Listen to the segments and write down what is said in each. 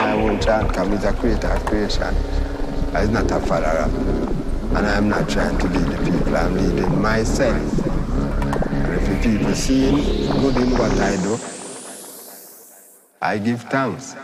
I won't try and come. He's a creator of creation. He's not a follower. And I'm not trying to lead the people, I'm leading myself. And if the people see good in what I do, I give thanks.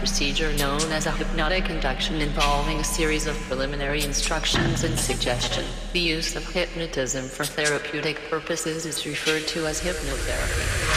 Procedure known as a hypnotic induction involving a series of preliminary instructions and suggestion. The use of hypnotism for therapeutic purposes is referred to as hypnotherapy.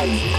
Thank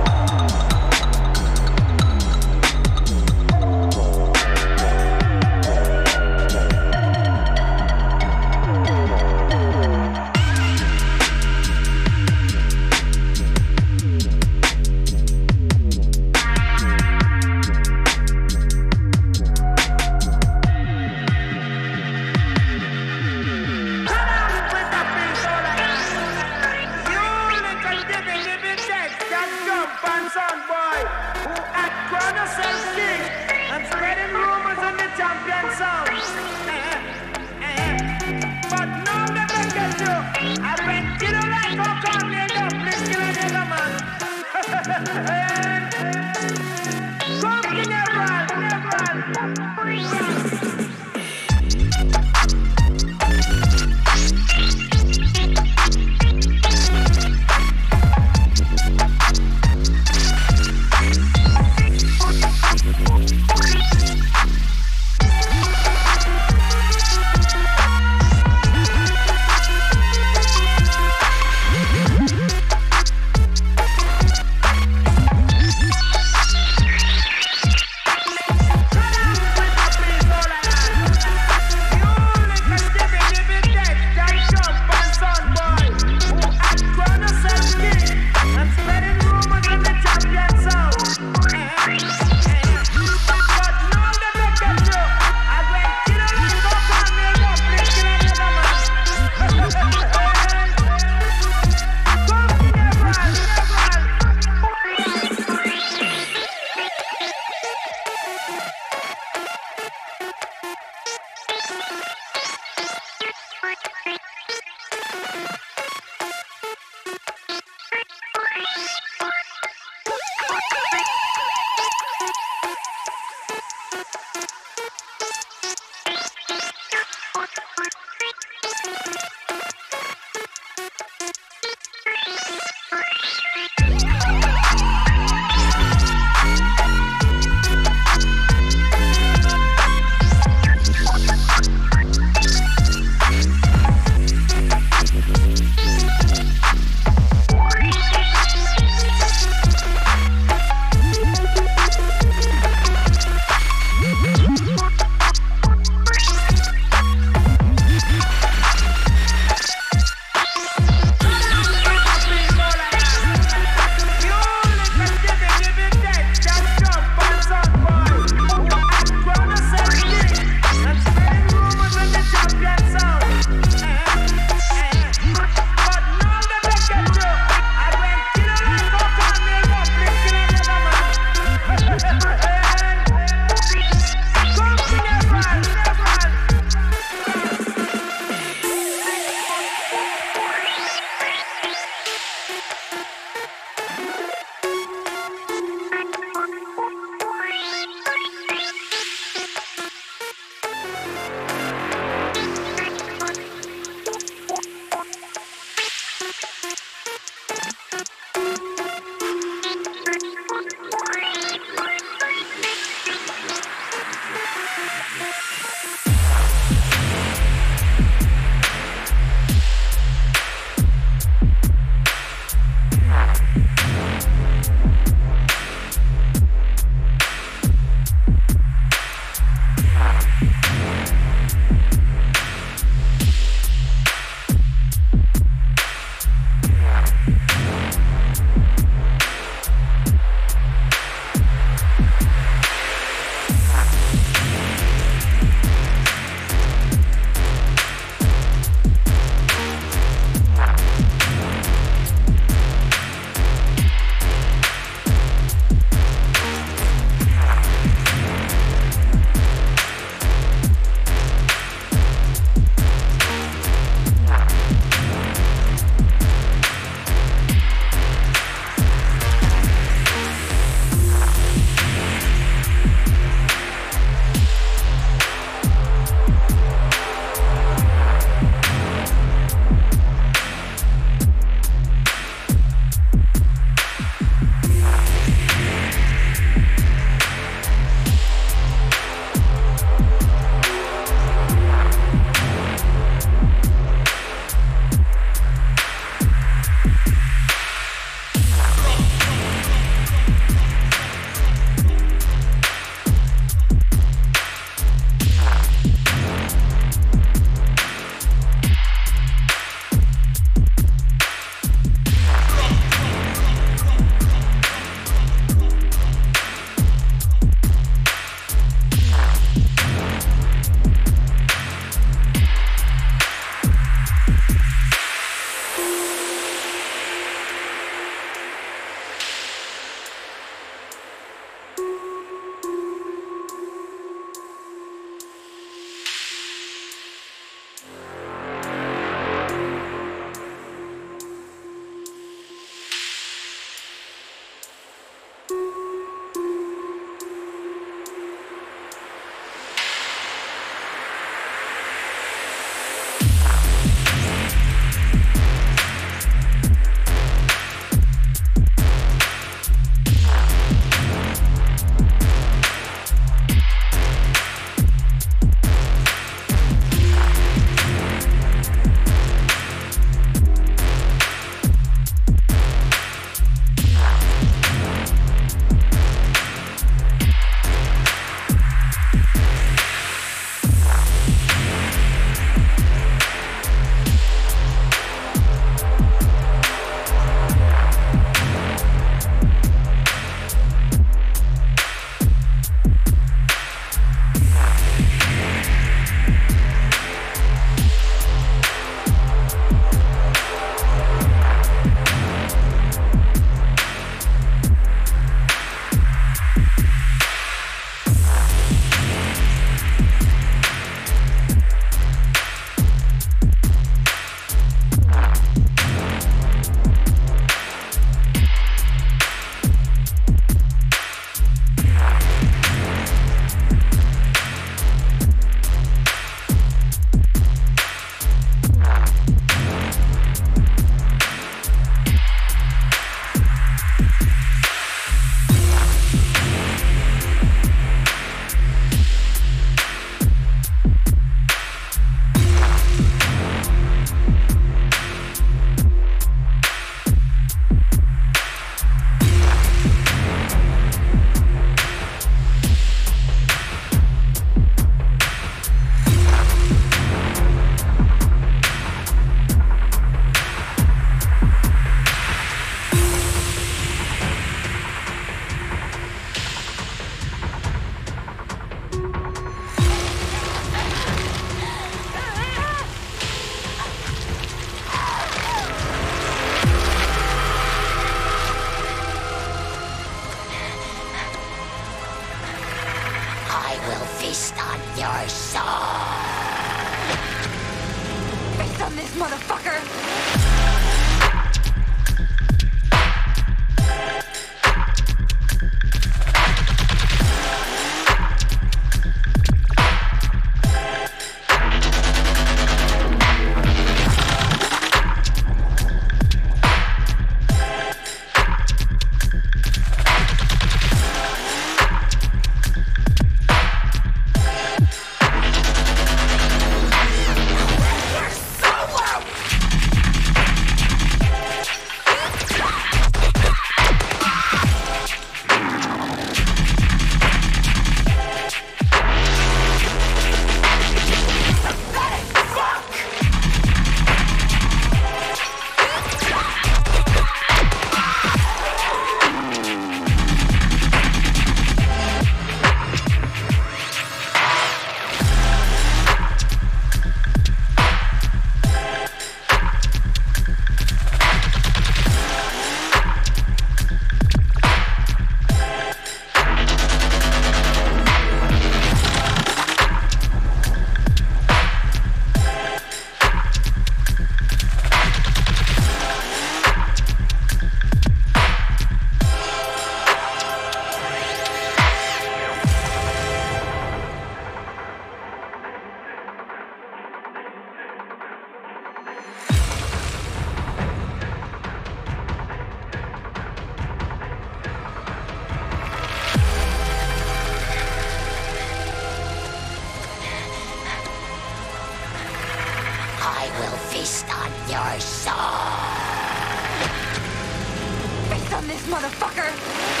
motherfucker!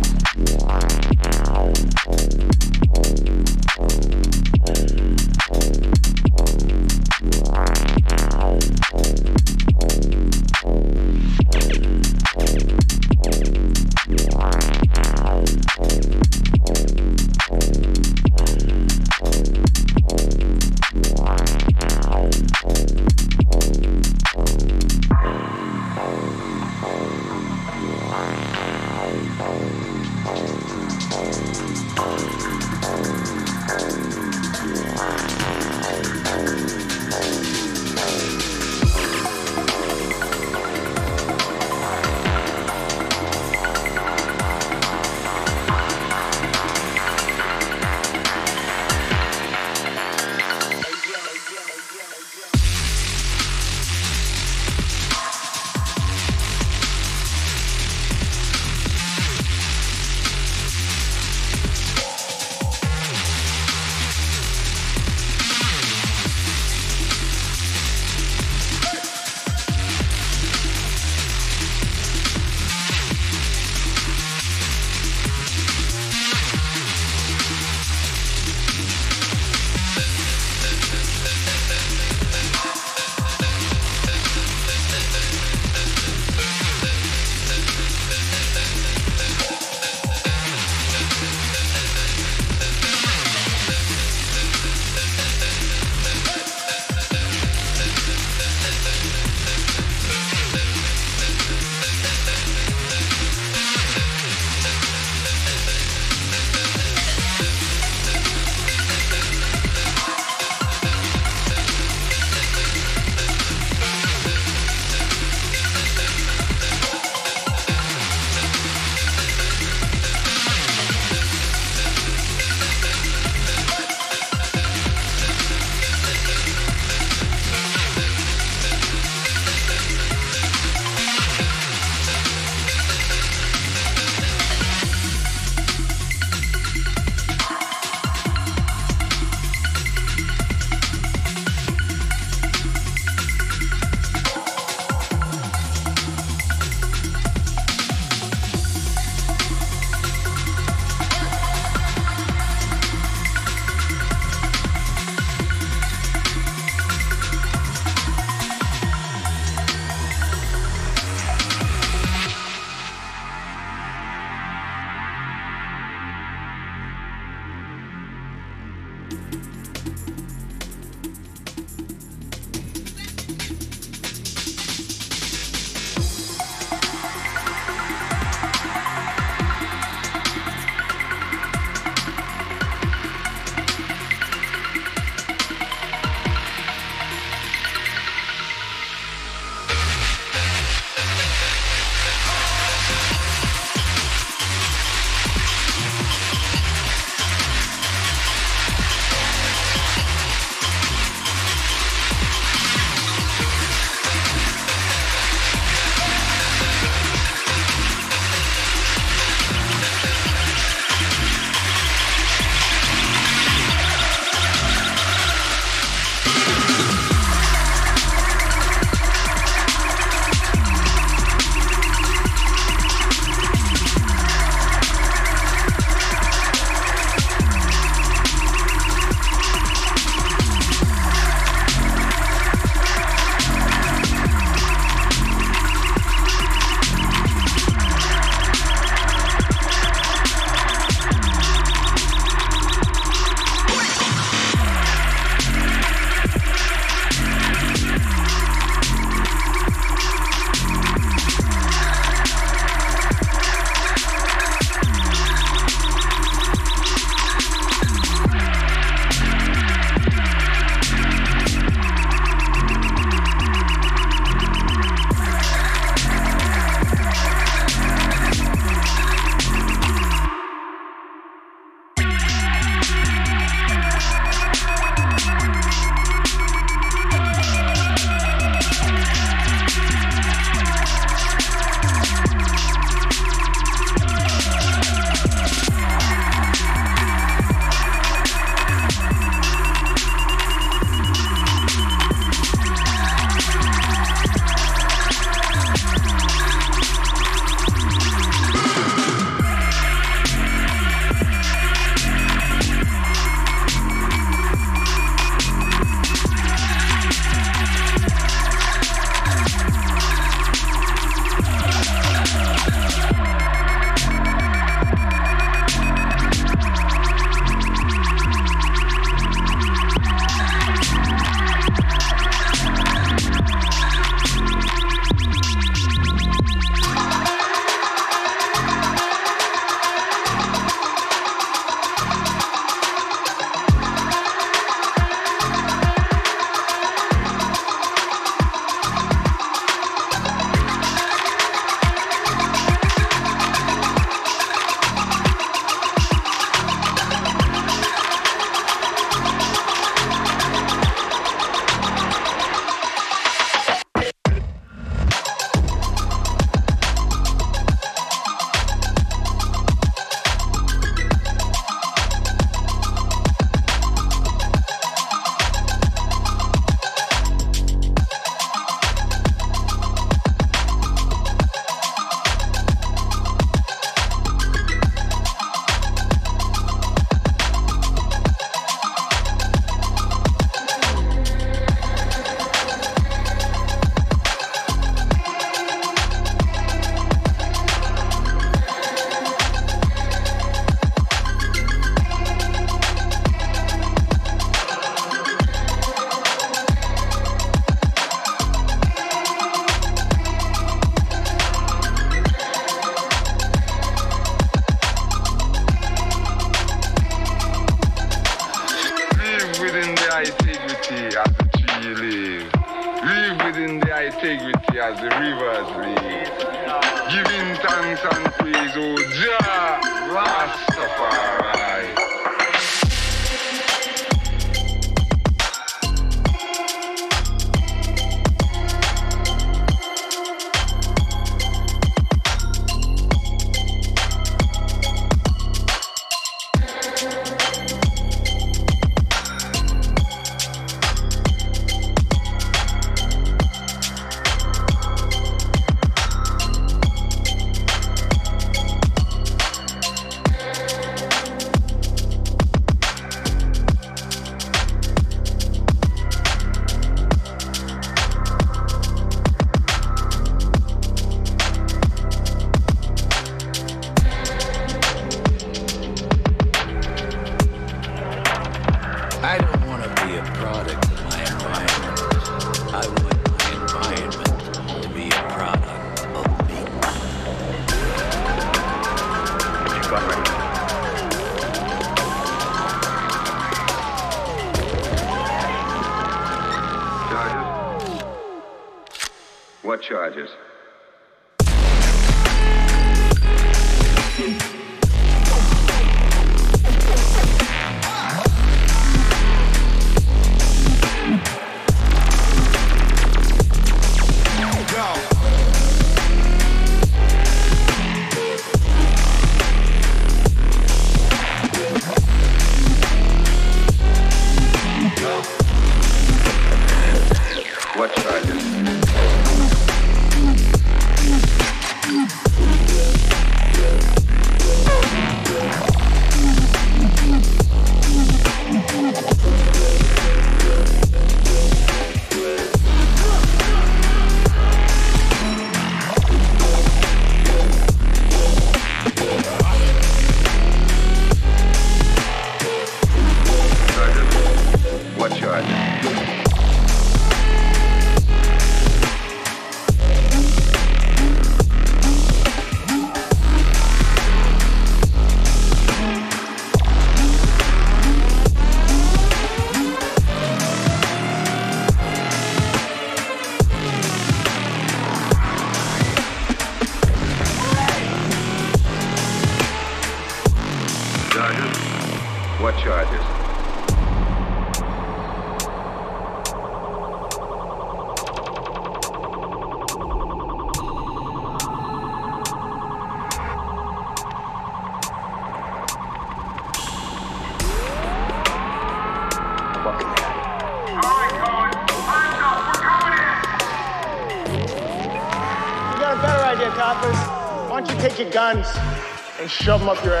Shove them up your ass?